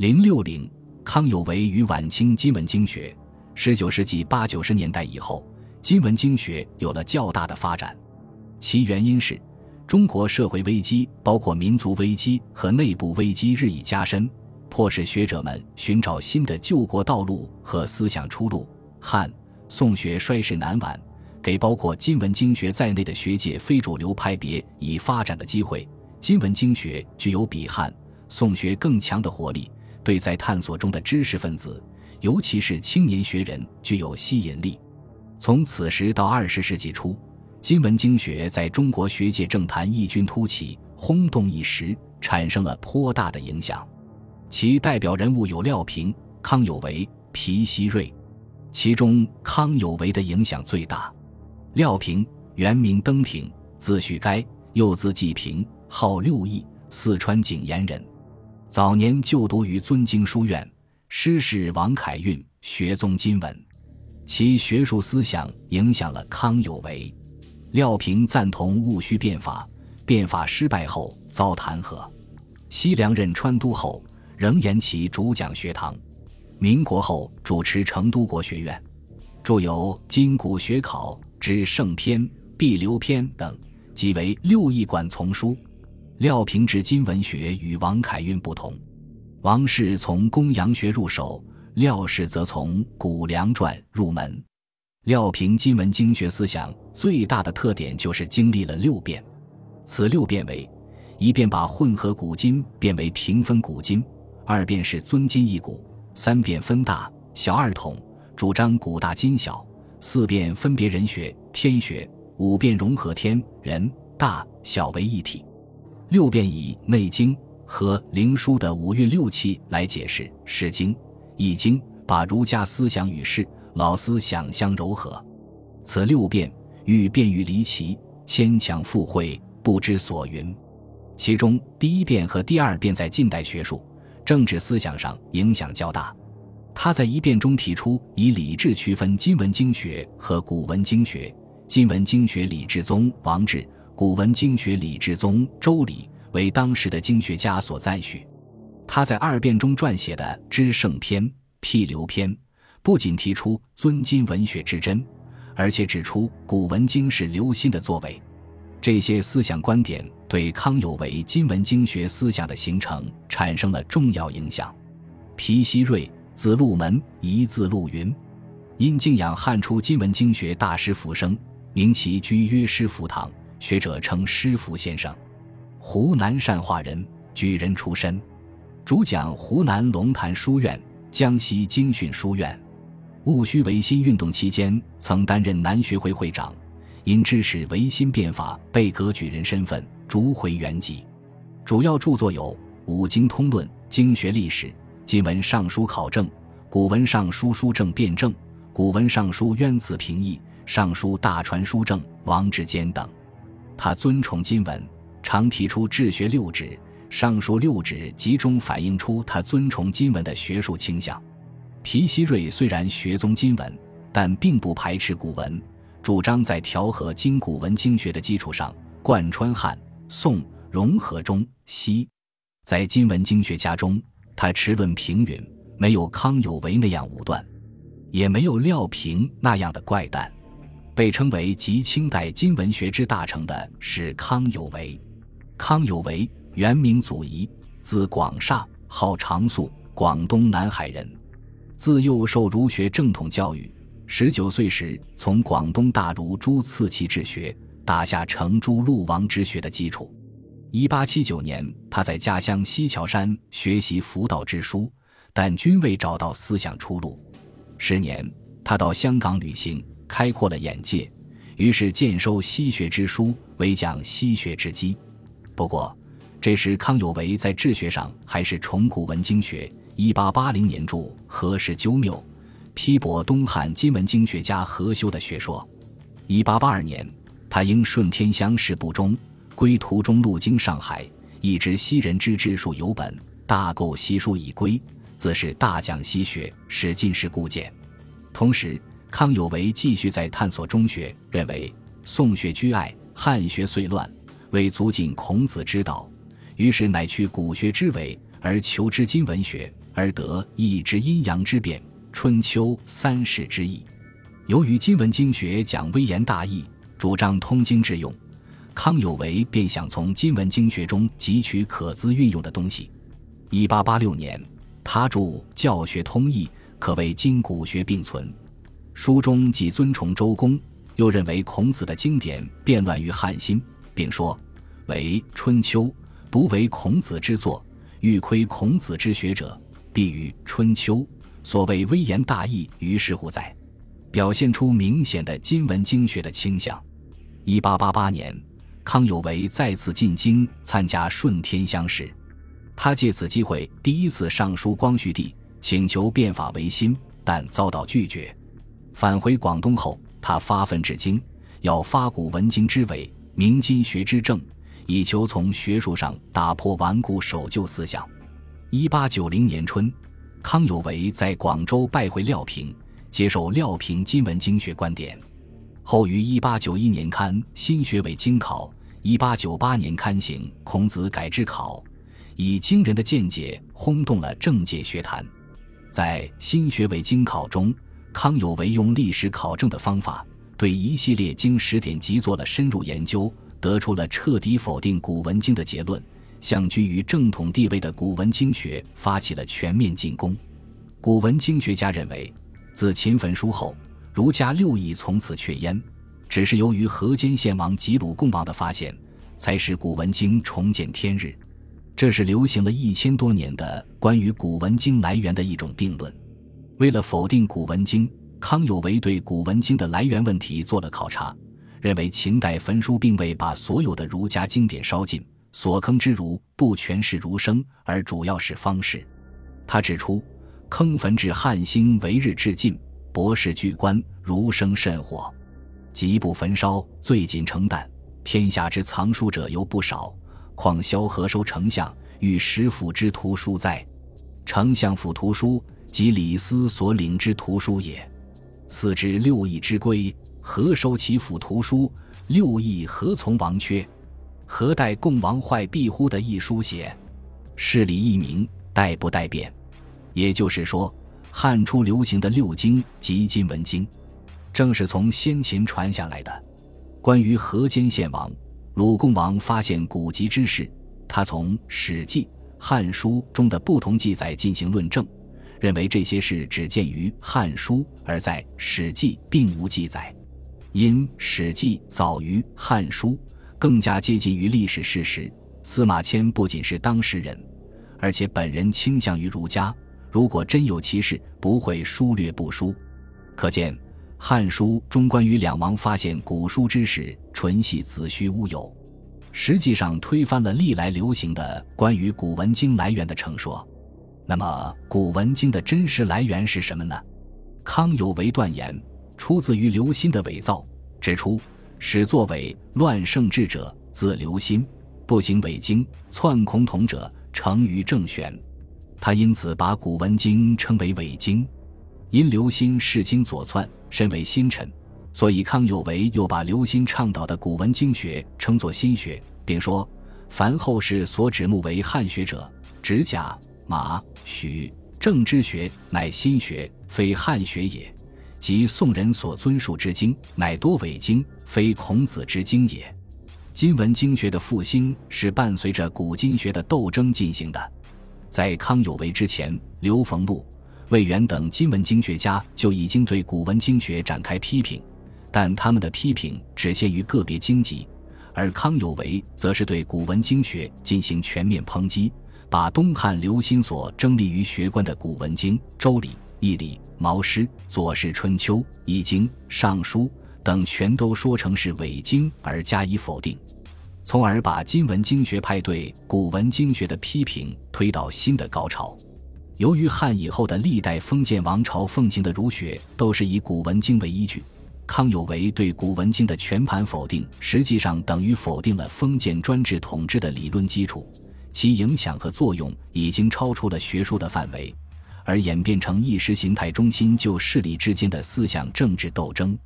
零六零，康有为与晚清金文经学。十九世纪八九十年代以后，金文经学有了较大的发展，其原因是中国社会危机，包括民族危机和内部危机日益加深，迫使学者们寻找新的救国道路和思想出路。汉宋学衰势难挽，给包括金文经学在内的学界非主流派别以发展的机会。金文经学具有比汉宋学更强的活力，对在探索中的知识分子，尤其是青年学人具有吸引力。从此时到二十世纪初，金文经学在中国学界政坛异军突起，轰动一时，产生了颇大的影响。其代表人物有廖平、康有为、皮希瑞，其中康有为的影响最大。廖平原名登平，字旭该，又字季平。号六义，四川景延人，早年就读于尊经书院，师事王凯运，学宗金文，其学术思想影响了康有为。廖平赞同戊戌变法，变法失败后遭弹劾，西凉任川都后，仍沿其主讲学堂。民国后主持成都国学院，著有《今古学考》之圣篇、必流篇等，即为六艺馆丛书。廖平之金文学与王凯运不同，王氏从公羊学入手，廖氏则从古梁传入门。廖平金文经学思想最大的特点就是经历了六变，此六变为：一变把混合古今变为平分古今；二变是尊今一古；三变分大小二统，主张古大今小；四变分别人学天学；五变融合天人大小为一体。六变以《内经》和《灵枢》的五运六气来解释《诗经》《易经》，把儒家思想与世老思想相糅合。此六变欲变于离奇，牵强附会，不知所云。其中第一变和第二变在近代学术、政治思想上影响较大。他在一变中提出以礼制区分今文经学和古文经学，今文经学李志宗、王志。古文经学李志宗、周礼为当时的经学家所赞许。他在二变中撰写的《知圣篇》《辟流篇》，不仅提出尊今文学之真，而且指出古文经是留心的作为。这些思想观点对康有为今文经学思想的形成产生了重要影响。皮希瑞，字陆门，一字陆云，因敬仰汉初今文经学大师浮生，名其居约师福堂。学者称师傅先生，湖南善化人，举人出身，主讲湖南龙潭书院、江西经训书院。戊戌维新运动期间，曾担任南学会会长，因支持维新变法，被革举人身份逐回原籍。主要著作有《五经通论》《经学历史》《今文尚书考证》《古文尚书书证辩证》《古文尚书渊词评议》《尚书大传书证》《王志坚》等。他尊崇金文，常提出治学六指、上述六指，集中反映出他尊崇金文的学术倾向。皮希瑞虽然学宗金文，但并不排斥古文，主张在调和今古文经学的基础上，贯穿汉宋，融合中西。在金文经学家中，他持论平允，没有康有为那样武断，也没有廖平那样的怪诞。被称为集清代金文学之大成的是康有为。康有为原名祖仪，字广厦，号长素，广东南海人。自幼受儒学正统教育，十九岁时从广东大儒朱次奇治学，打下程朱陆王之学的基础。一八七九年，他在家乡西樵山学习佛道之书，但均未找到思想出路。十年，他到香港旅行。开阔了眼界，于是渐收西学之书，为讲西学之基。不过，这时康有为在治学上还是崇古文经学。一八八零年著《何氏纠谬》，批驳东汉今文经学家何修的学说。一八八二年，他应顺天乡试不中，归途中路经上海，一知西人之治术有本，大购西书以归，自是大讲西学，使进士固见。同时。康有为继续在探索中学，认为宋学居爱，汉学虽乱，未足尽孔子之道，于是乃去古学之伪，而求之今文学，而得一之阴阳之变，春秋三世之意。由于今文经学讲微言大义，主张通经致用，康有为便想从今文经学中汲取可资运用的东西。一八八六年，他著《教学通义》，可谓今古学并存。书中既尊崇周公，又认为孔子的经典变乱于汉心，并说为《春秋》不为孔子之作，欲窥孔子之学者，必与《春秋》所谓微言大义于是乎哉？表现出明显的今文经学的倾向。一八八八年，康有为再次进京参加顺天乡试。他借此机会第一次上书光绪帝，请求变法维新，但遭到拒绝。返回广东后，他发奋至今，要发古文经之伪，明经学之正，以求从学术上打破顽固守旧思想。一八九零年春，康有为在广州拜会廖平，接受廖平今文经学观点，后于一八九一年刊《新学伪经考》，一八九八年刊行《孔子改制考》。以惊人的见解轰动了政界学坛，在《新学伪经考》中，康有为用历史考证的方法，对一系列经史典籍做了深入研究，得出了彻底否定古文经的结论，向居于正统地位的古文经学发起了全面进攻。古文经学家认为，自秦焚书后，儒家六艺从此却焉，只是由于河间献王及鲁共王的发现，才使古文经重见天日。这是流行了一千多年的关于古文经来源的一种定论。为了否定古文经，康有为对古文经的来源问题做了考察，认为秦代焚书并未把所有的儒家经典烧尽，所坑之儒不全是儒生，而主要是方士。他指出，坑焚至汉兴为日至尽，博士巨官儒生甚火，极不焚烧，最谨成担。天下之藏书者犹不少。况萧何收丞相与石府之图书哉？丞相府图书即李斯所领之图书也。四之六艺之规，何收其府图书？六艺何从王缺？何待共王坏必乎的一书写？事理一明，代不代变？也就是说，汉初流行的六经及今文经，正是从先秦传下来的。关于河间献王。鲁共王发现古籍之事，他从《史记》《汉书》中的不同记载进行论证，认为这些事只见于《汉书》，而在《史记》并无记载。因《史记》早于《汉书》，更加接近于历史事实。司马迁不仅是当事人，而且本人倾向于儒家，如果真有其事，不会疏略不书。可见。《汉书》中关于两王发现古书之事，纯系子虚乌有，实际上推翻了历来流行的关于古文经来源的成说。那么，古文经的真实来源是什么呢？康有为断言，出自于刘歆的伪造，指出始作伪乱圣智者，自刘歆，不行伪经，篡孔统者，成于正玄。他因此把古文经称为伪经。因刘歆视经左篡，身为新臣，所以康有为又把刘歆倡导的古文经学称作新学，并说：凡后世所指目为汉学者，指甲、马、许、郑之学，乃心学，非汉学也；即宋人所尊述之经，乃多伪经，非孔子之经也。今文经学的复兴是伴随着古今学的斗争进行的。在康有为之前，刘逢禄。魏源等今文经学家就已经对古文经学展开批评，但他们的批评只限于个别经籍，而康有为则是对古文经学进行全面抨击，把东汉刘歆所争立于学官的古文经《周礼》《易礼》《毛诗》《左氏春秋》《易经》《尚书》等全都说成是伪经而加以否定，从而把今文经学派对古文经学的批评推到新的高潮。由于汉以后的历代封建王朝奉行的儒学都是以古文经为依据，康有为对古文经的全盘否定，实际上等于否定了封建专制统治的理论基础，其影响和作用已经超出了学术的范围，而演变成意识形态中心就势力之间的思想政治斗争。